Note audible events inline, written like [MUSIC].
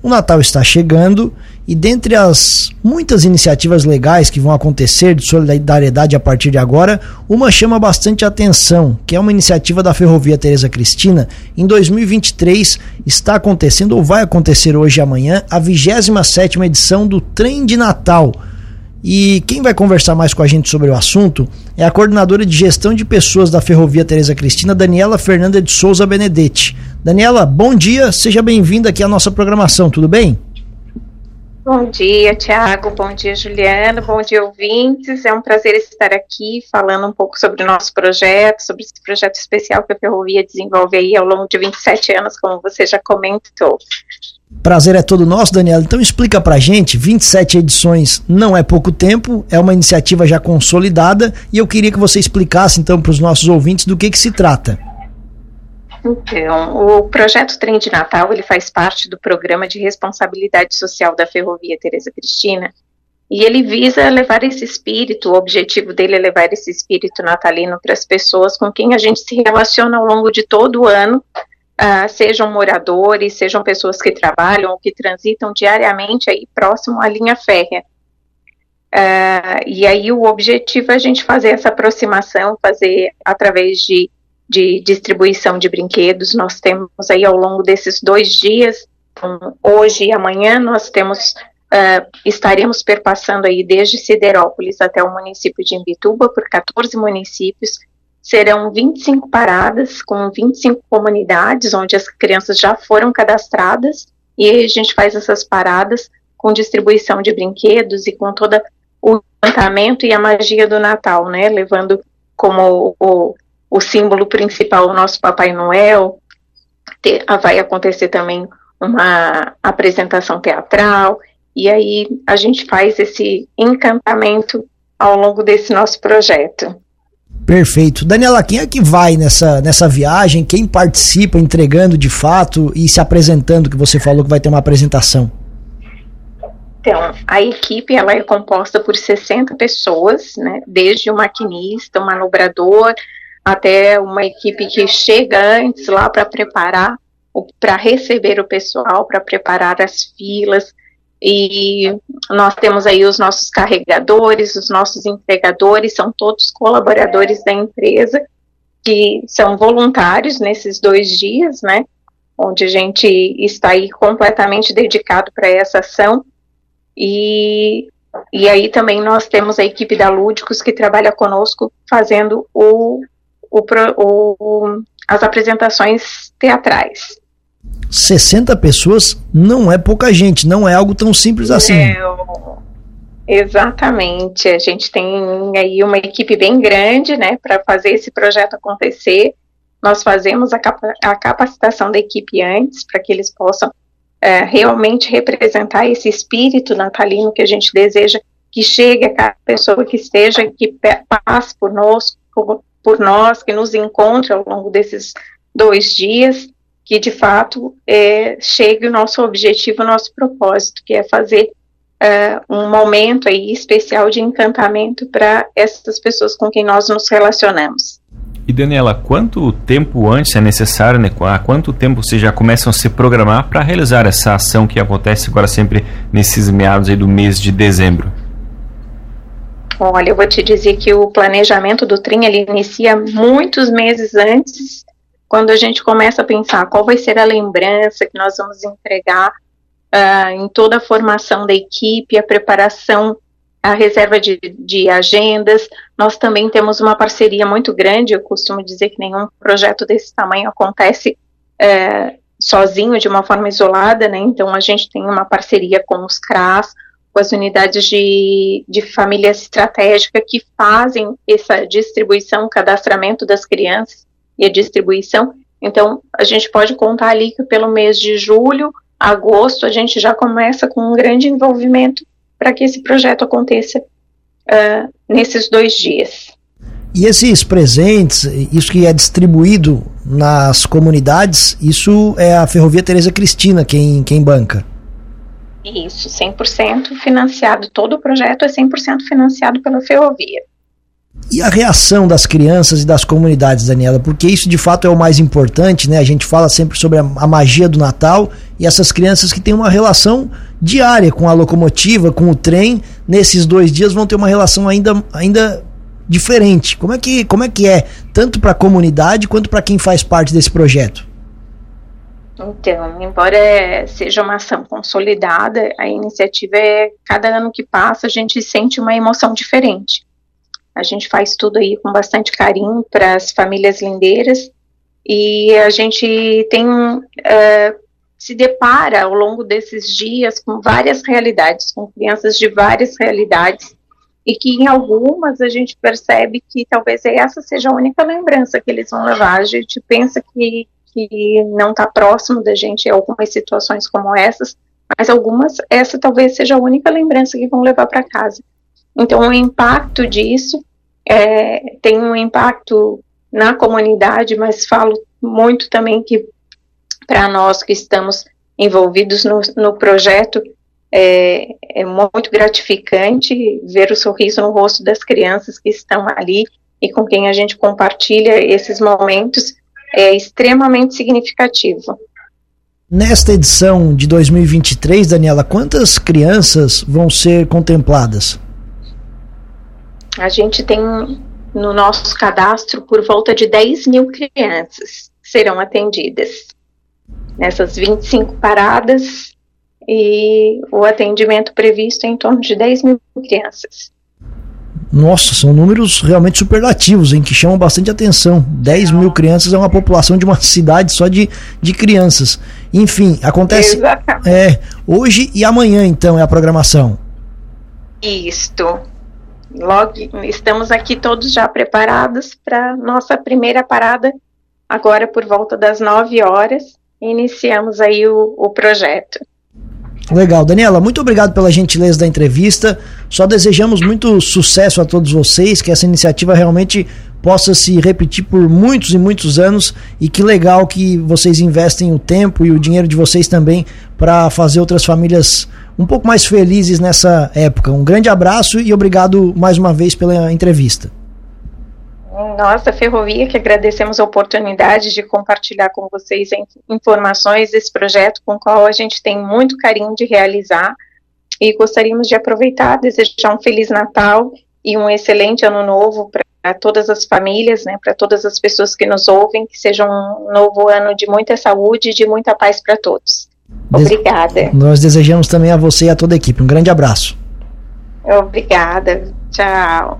O Natal está chegando e dentre as muitas iniciativas legais que vão acontecer de solidariedade a partir de agora, uma chama bastante atenção, que é uma iniciativa da Ferrovia Teresa Cristina. Em 2023 está acontecendo ou vai acontecer hoje e amanhã a 27ª edição do Trem de Natal. E quem vai conversar mais com a gente sobre o assunto é a coordenadora de gestão de pessoas da Ferrovia Teresa Cristina, Daniela Fernanda de Souza Benedetti. Daniela, bom dia, seja bem-vinda aqui à nossa programação, tudo bem? Bom dia, Tiago. Bom dia, Juliana. Bom dia, ouvintes. É um prazer estar aqui falando um pouco sobre o nosso projeto, sobre esse projeto especial que a Ferrovia desenvolve aí ao longo de 27 anos, como você já comentou. Prazer é todo nosso, Daniela. Então explica pra gente, 27 edições não é pouco tempo, é uma iniciativa já consolidada e eu queria que você explicasse então para os nossos ouvintes do que que se trata. Então, o projeto Trem de Natal, ele faz parte do programa de responsabilidade social da Ferrovia Teresa Cristina, e ele visa levar esse espírito, o objetivo dele é levar esse espírito natalino para as pessoas com quem a gente se relaciona ao longo de todo o ano, uh, sejam moradores, sejam pessoas que trabalham ou que transitam diariamente aí próximo à linha férrea. Uh, e aí o objetivo é a gente fazer essa aproximação, fazer através de de distribuição de brinquedos. Nós temos aí ao longo desses dois dias, então, hoje e amanhã, nós temos Uh, estaremos perpassando aí desde Siderópolis até o município de Imbituba, por 14 municípios. Serão 25 paradas com 25 comunidades, onde as crianças já foram cadastradas, e a gente faz essas paradas com distribuição de brinquedos e com todo o encantamento e a magia do Natal, né? Levando como o, o símbolo principal, o nosso Papai Noel. Ter, ah, vai acontecer também uma apresentação teatral, e aí a gente faz esse encantamento ao longo desse nosso projeto. Perfeito. Daniela, quem é que vai nessa, nessa viagem? Quem participa entregando de fato e se apresentando, que você falou que vai ter uma apresentação? Então, a equipe ela é composta por 60 pessoas, né, desde o maquinista, o manobrador, até uma equipe que chega antes lá para preparar, para receber o pessoal, para preparar as filas. E nós temos aí os nossos carregadores, os nossos entregadores, são todos colaboradores da empresa, que são voluntários nesses dois dias, né? Onde a gente está aí completamente dedicado para essa ação. E, e aí também nós temos a equipe da Lúdicos que trabalha conosco fazendo o o, o, as apresentações teatrais. 60 pessoas não é pouca gente, não é algo tão simples assim. É, exatamente. A gente tem aí uma equipe bem grande, né, para fazer esse projeto acontecer. Nós fazemos a, capa a capacitação da equipe antes, para que eles possam é, realmente representar esse espírito natalino que a gente deseja que chegue a cada pessoa que esteja, que passe por nós, por nós, que nos encontre ao longo desses dois dias, que de fato é, chegue o nosso objetivo, o nosso propósito, que é fazer é, um momento aí especial de encantamento para essas pessoas com quem nós nos relacionamos. E Daniela, quanto tempo antes é necessário, né? Há quanto tempo vocês já começam a se programar para realizar essa ação que acontece agora sempre nesses meados aí do mês de dezembro? Olha, eu vou te dizer que o planejamento do TRIM ele inicia muitos meses antes, quando a gente começa a pensar qual vai ser a lembrança que nós vamos entregar uh, em toda a formação da equipe, a preparação, a reserva de, de agendas. Nós também temos uma parceria muito grande, eu costumo dizer que nenhum projeto desse tamanho acontece uh, sozinho, de uma forma isolada, né? Então a gente tem uma parceria com os CRAS, com as unidades de, de família estratégica que fazem essa distribuição, cadastramento das crianças e a distribuição. Então, a gente pode contar ali que pelo mês de julho, agosto, a gente já começa com um grande envolvimento para que esse projeto aconteça uh, nesses dois dias. E esses presentes, isso que é distribuído nas comunidades, isso é a Ferrovia Tereza Cristina quem, quem banca? Isso, 100% financiado, todo o projeto é 100% financiado pela ferrovia. E a reação das crianças e das comunidades, Daniela? Porque isso de fato é o mais importante, né? A gente fala sempre sobre a, a, magia do Natal e essas crianças que têm uma relação diária com a locomotiva, com o trem, nesses dois dias vão ter uma relação ainda, ainda diferente. Como é que, como é, que é, tanto para a comunidade quanto para quem faz parte desse projeto? Então, embora seja uma ação consolidada, a iniciativa é cada ano que passa a gente sente uma emoção diferente. A gente faz tudo aí com bastante carinho para as famílias lindeiras e a gente tem uh, se depara ao longo desses dias com várias realidades, com crianças de várias realidades e que em algumas a gente percebe que talvez essa seja a única lembrança que eles vão levar. A gente pensa que, que não está próximo da gente em algumas situações como essas, mas algumas, essa talvez seja a única lembrança que vão levar para casa. Então, o impacto disso é, tem um impacto na comunidade, mas falo muito também que para nós que estamos envolvidos no, no projeto, é, é, muito gratificante ver o sorriso no rosto das crianças que estão ali e com quem a gente compartilha esses momentos, é extremamente significativo. Nesta edição de 2023, Daniela, quantas crianças vão ser contempladas? A gente tem no nosso cadastro por volta de 10 mil crianças serão atendidas nessas 25 paradas e o atendimento previsto é em torno de 10 mil crianças. Nossa, são números realmente superlativos, em que chamam bastante atenção. 10 mil crianças é uma população de uma [LAUGHS] cidade só de, de crianças. Enfim, acontece Exatamente. é, hoje e amanhã, então, é a programação. Isto. Logo, estamos aqui todos já preparados para nossa primeira parada, agora por volta das 9 horas. Iniciamos aí o, o projeto. Legal, Daniela, muito obrigado pela gentileza da entrevista. Só desejamos muito sucesso a todos vocês, que essa iniciativa realmente possa se repetir por muitos e muitos anos e que legal que vocês investem o tempo e o dinheiro de vocês também para fazer outras famílias um pouco mais felizes nessa época. Um grande abraço e obrigado mais uma vez pela entrevista. Nossa, Ferrovia, que agradecemos a oportunidade de compartilhar com vocês informações desse projeto com o qual a gente tem muito carinho de realizar e gostaríamos de aproveitar, desejar um Feliz Natal e um excelente Ano Novo para todas as famílias, né, para todas as pessoas que nos ouvem, que seja um novo ano de muita saúde e de muita paz para todos. Obrigada. Nós desejamos também a você e a toda a equipe. Um grande abraço. Obrigada. Tchau.